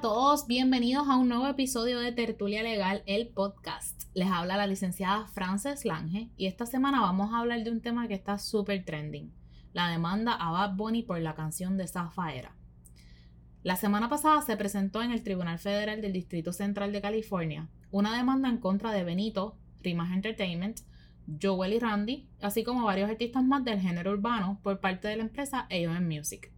todos, bienvenidos a un nuevo episodio de Tertulia Legal, el podcast. Les habla la licenciada Frances Lange y esta semana vamos a hablar de un tema que está súper trending, la demanda a Bad Bunny por la canción de Zafaera. La semana pasada se presentó en el Tribunal Federal del Distrito Central de California una demanda en contra de Benito, Rimas Entertainment, Joel y Randy, así como varios artistas más del género urbano por parte de la empresa AOM Music.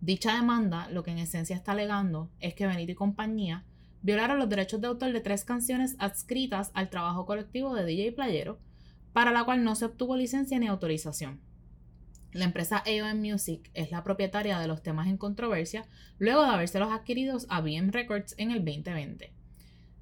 Dicha demanda, lo que en esencia está alegando, es que Benito y compañía violaron los derechos de autor de tres canciones adscritas al trabajo colectivo de DJ Playero, para la cual no se obtuvo licencia ni autorización. La empresa AOM Music es la propietaria de los temas en controversia luego de habérselos adquiridos a BM Records en el 2020.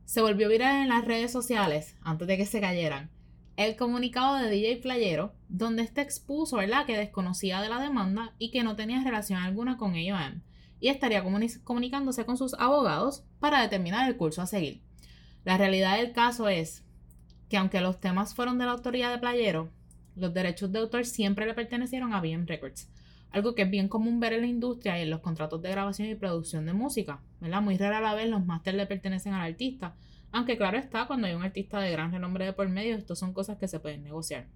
Se volvió viral en las redes sociales antes de que se cayeran el comunicado de DJ Playero, donde este expuso ¿verdad? que desconocía de la demanda y que no tenía relación alguna con AOM y estaría comunicándose con sus abogados para determinar el curso a seguir. La realidad del caso es que aunque los temas fueron de la autoría de Playero, los derechos de autor siempre le pertenecieron a BM Records, algo que es bien común ver en la industria y en los contratos de grabación y producción de música, ¿verdad? Muy rara la vez los másteres le pertenecen al artista, aunque claro está, cuando hay un artista de gran renombre de por medio, esto son cosas que se pueden negociar.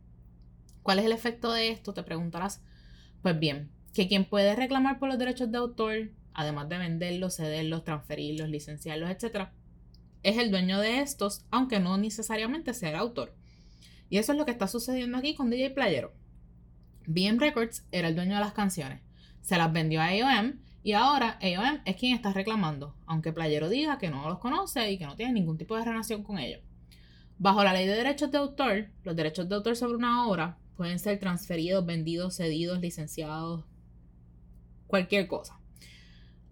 ¿Cuál es el efecto de esto? Te preguntarás. Pues bien, que quien puede reclamar por los derechos de autor, además de venderlos, cederlos, transferirlos, licenciarlos, etc., es el dueño de estos, aunque no necesariamente sea el autor. Y eso es lo que está sucediendo aquí con DJ Playero. BM Records era el dueño de las canciones. Se las vendió a AOM y ahora AOM es quien está reclamando, aunque Playero diga que no los conoce y que no tiene ningún tipo de relación con ellos. Bajo la ley de derechos de autor, los derechos de autor sobre una obra pueden ser transferidos, vendidos, cedidos, licenciados, cualquier cosa,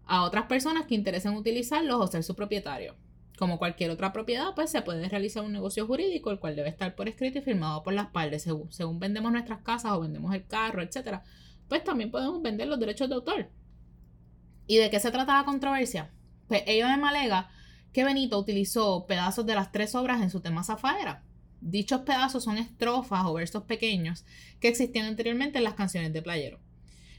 a otras personas que interesen utilizarlos o ser su propietario. Como cualquier otra propiedad, pues se puede realizar un negocio jurídico, el cual debe estar por escrito y firmado por las partes, según, según vendemos nuestras casas o vendemos el carro, etc. Pues también podemos vender los derechos de autor ¿Y de qué se trata la controversia? Pues ellos me alega que Benito utilizó pedazos de las tres obras en su tema Zafaera. Dichos pedazos son estrofas o versos pequeños que existían anteriormente en las canciones de Playero.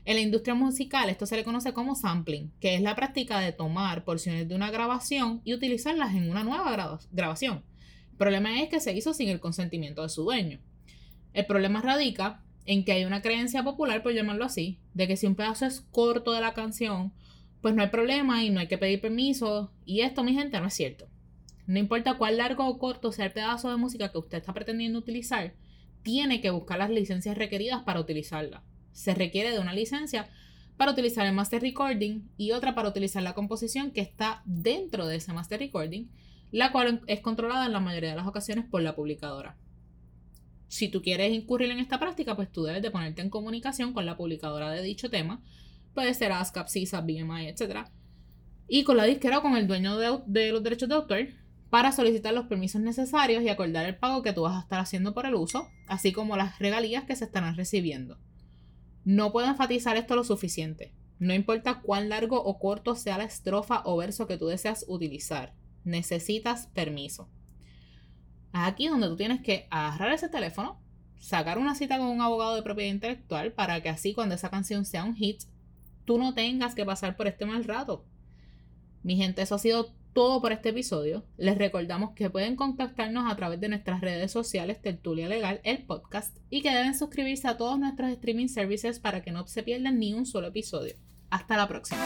En la industria musical esto se le conoce como sampling, que es la práctica de tomar porciones de una grabación y utilizarlas en una nueva grabación. El problema es que se hizo sin el consentimiento de su dueño. El problema radica en que hay una creencia popular, por llamarlo así, de que si un pedazo es corto de la canción pues no hay problema y no hay que pedir permiso. Y esto, mi gente, no es cierto. No importa cuál largo o corto sea el pedazo de música que usted está pretendiendo utilizar, tiene que buscar las licencias requeridas para utilizarla. Se requiere de una licencia para utilizar el master recording y otra para utilizar la composición que está dentro de ese master recording, la cual es controlada en la mayoría de las ocasiones por la publicadora. Si tú quieres incurrir en esta práctica, pues tú debes de ponerte en comunicación con la publicadora de dicho tema puede ser ASCAP, CISA, BMI, etc. Y con la disquera o con el dueño de, los derechos de autor para solicitar los permisos necesarios y acordar el pago que tú vas a estar haciendo por el uso, así como las regalías que se estarán recibiendo. No puedo enfatizar esto lo suficiente. No importa cuán largo o corto sea la estrofa o verso que tú deseas utilizar, necesitas permiso. Aquí donde tú tienes que agarrar ese teléfono, sacar una cita con un abogado de propiedad intelectual para que así cuando esa canción sea un hit, tú no tengas que pasar por este mal rato. Mi gente, eso ha sido todo por este episodio. Les recordamos que pueden contactarnos a través de nuestras redes sociales Tertulia Legal, el podcast, y que deben suscribirse a todos nuestros streaming services para que no se pierdan ni un solo episodio. Hasta la próxima.